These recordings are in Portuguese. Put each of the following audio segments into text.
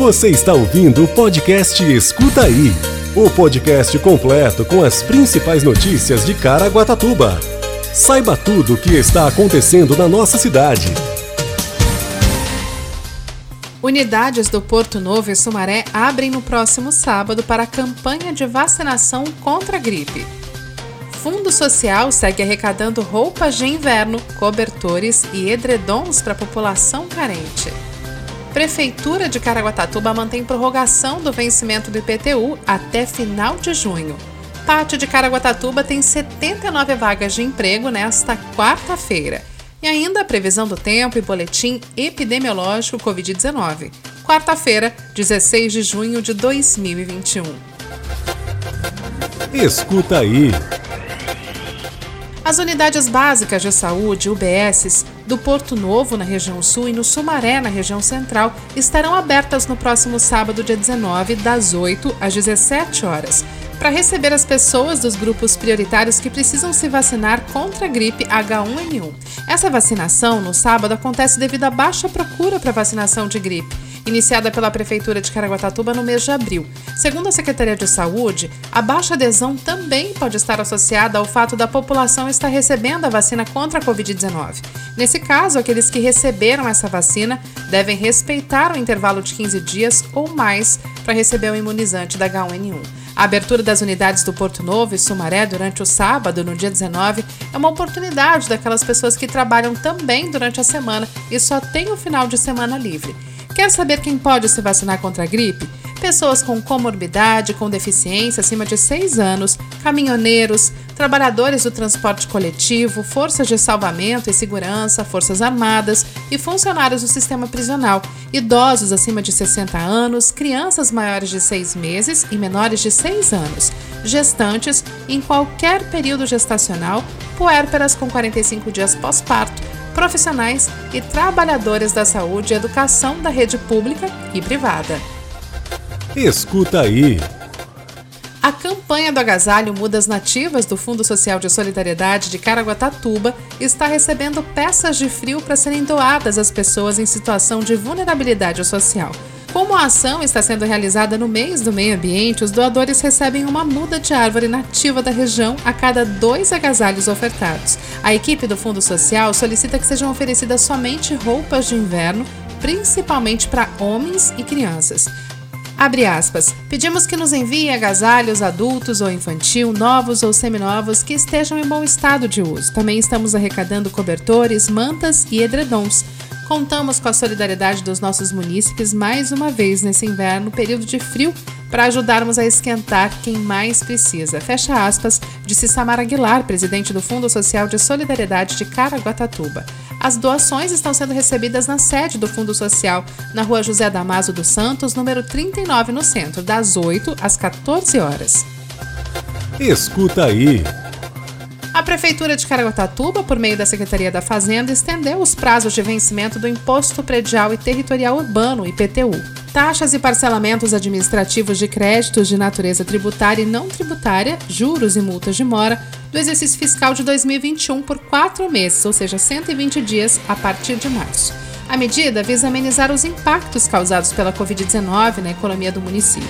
Você está ouvindo o podcast Escuta Aí o podcast completo com as principais notícias de Caraguatatuba. Saiba tudo o que está acontecendo na nossa cidade. Unidades do Porto Novo e Sumaré abrem no próximo sábado para a campanha de vacinação contra a gripe. Fundo Social segue arrecadando roupas de inverno, cobertores e edredons para a população carente. Prefeitura de Caraguatatuba mantém prorrogação do vencimento do IPTU até final de junho. Pátio de Caraguatatuba tem 79 vagas de emprego nesta quarta-feira. E ainda a previsão do tempo e boletim epidemiológico Covid-19. Quarta-feira, 16 de junho de 2021. Escuta aí. As unidades básicas de saúde, UBSs, do Porto Novo, na região sul, e no Sumaré, na região central, estarão abertas no próximo sábado, dia 19, das 8 às 17 horas, para receber as pessoas dos grupos prioritários que precisam se vacinar contra a gripe H1N1. Essa vacinação, no sábado, acontece devido à baixa procura para vacinação de gripe iniciada pela Prefeitura de Caraguatatuba no mês de abril. Segundo a Secretaria de Saúde, a baixa adesão também pode estar associada ao fato da população estar recebendo a vacina contra a Covid-19. Nesse caso, aqueles que receberam essa vacina devem respeitar o intervalo de 15 dias ou mais para receber o imunizante da H1N1. A abertura das unidades do Porto Novo e Sumaré durante o sábado, no dia 19, é uma oportunidade daquelas pessoas que trabalham também durante a semana e só têm o final de semana livre. Quer saber quem pode se vacinar contra a gripe? Pessoas com comorbidade, com deficiência acima de 6 anos, caminhoneiros, trabalhadores do transporte coletivo, forças de salvamento e segurança, forças armadas e funcionários do sistema prisional, idosos acima de 60 anos, crianças maiores de 6 meses e menores de 6 anos, gestantes em qualquer período gestacional, puérperas com 45 dias pós-parto profissionais e trabalhadores da saúde e educação da rede pública e privada. Escuta aí. A campanha do agasalho Mudas Nativas do Fundo Social de Solidariedade de Caraguatatuba está recebendo peças de frio para serem doadas às pessoas em situação de vulnerabilidade social. Como a ação está sendo realizada no mês do meio ambiente, os doadores recebem uma muda de árvore nativa da região a cada dois agasalhos ofertados. A equipe do Fundo Social solicita que sejam oferecidas somente roupas de inverno, principalmente para homens e crianças. Abre aspas. Pedimos que nos enviem agasalhos adultos ou infantil, novos ou seminovos, que estejam em bom estado de uso. Também estamos arrecadando cobertores, mantas e edredons. Contamos com a solidariedade dos nossos munícipes mais uma vez nesse inverno, período de frio, para ajudarmos a esquentar quem mais precisa. Fecha aspas, disse Samara Aguilar, presidente do Fundo Social de Solidariedade de Caraguatatuba. As doações estão sendo recebidas na sede do Fundo Social, na rua José Damaso dos Santos, número 39, no centro, das 8 às 14 horas. Escuta aí. A Prefeitura de Caraguatatuba, por meio da Secretaria da Fazenda, estendeu os prazos de vencimento do Imposto Predial e Territorial Urbano, IPTU. Taxas e parcelamentos administrativos de créditos de natureza tributária e não tributária, juros e multas de mora, do exercício fiscal de 2021 por quatro meses, ou seja, 120 dias a partir de março. A medida visa amenizar os impactos causados pela Covid-19 na economia do município.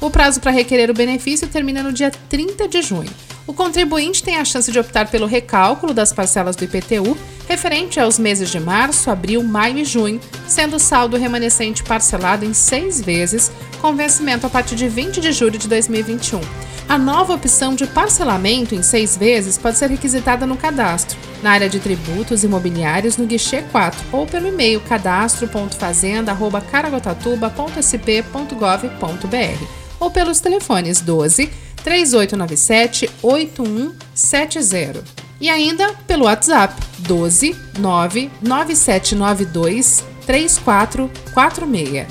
O prazo para requerer o benefício termina no dia 30 de junho. O contribuinte tem a chance de optar pelo recálculo das parcelas do IPTU referente aos meses de março, abril, maio e junho, sendo o saldo remanescente parcelado em seis vezes, com vencimento a partir de 20 de julho de 2021. A nova opção de parcelamento em seis vezes pode ser requisitada no cadastro, na área de tributos imobiliários no guichê 4 ou pelo e-mail cadastro.fazenda.caraguatatuba.sp.gov.br ou pelos telefones 12 3897 8170 e ainda pelo WhatsApp 12 99792 3446.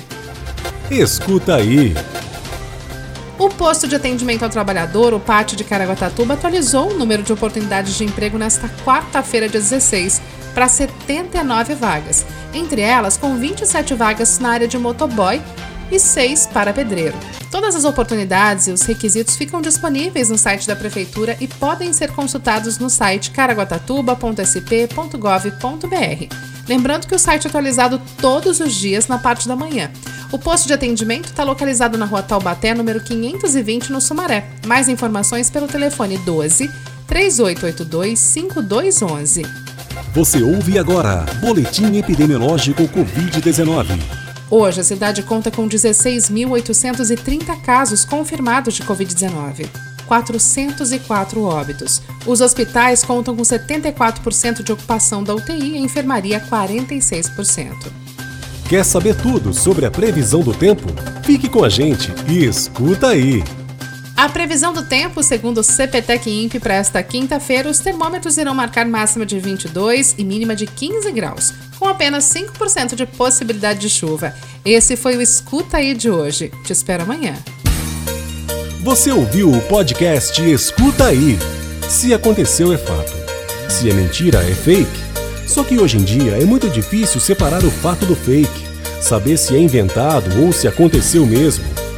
Escuta aí. O posto de atendimento ao trabalhador, o Pátio de Caraguatatuba, atualizou o número de oportunidades de emprego nesta quarta-feira, dia 16, para 79 vagas, entre elas com 27 vagas na área de motoboy e 6 para pedreiro. Todas as oportunidades e os requisitos ficam disponíveis no site da Prefeitura e podem ser consultados no site caraguatatuba.sp.gov.br. Lembrando que o site é atualizado todos os dias na parte da manhã. O posto de atendimento está localizado na rua Taubaté, número 520, no Sumaré. Mais informações pelo telefone 12 3882 5211. Você ouve agora Boletim Epidemiológico Covid-19. Hoje, a cidade conta com 16.830 casos confirmados de Covid-19. 404 óbitos. Os hospitais contam com 74% de ocupação da UTI e enfermaria 46%. Quer saber tudo sobre a previsão do tempo? Fique com a gente e escuta aí! A previsão do tempo, segundo o CPTEC INPE, para esta quinta-feira, os termômetros irão marcar máxima de 22 e mínima de 15 graus, com apenas 5% de possibilidade de chuva. Esse foi o Escuta Aí de hoje. Te espero amanhã. Você ouviu o podcast Escuta Aí. Se aconteceu, é fato. Se é mentira, é fake. Só que hoje em dia é muito difícil separar o fato do fake, saber se é inventado ou se aconteceu mesmo.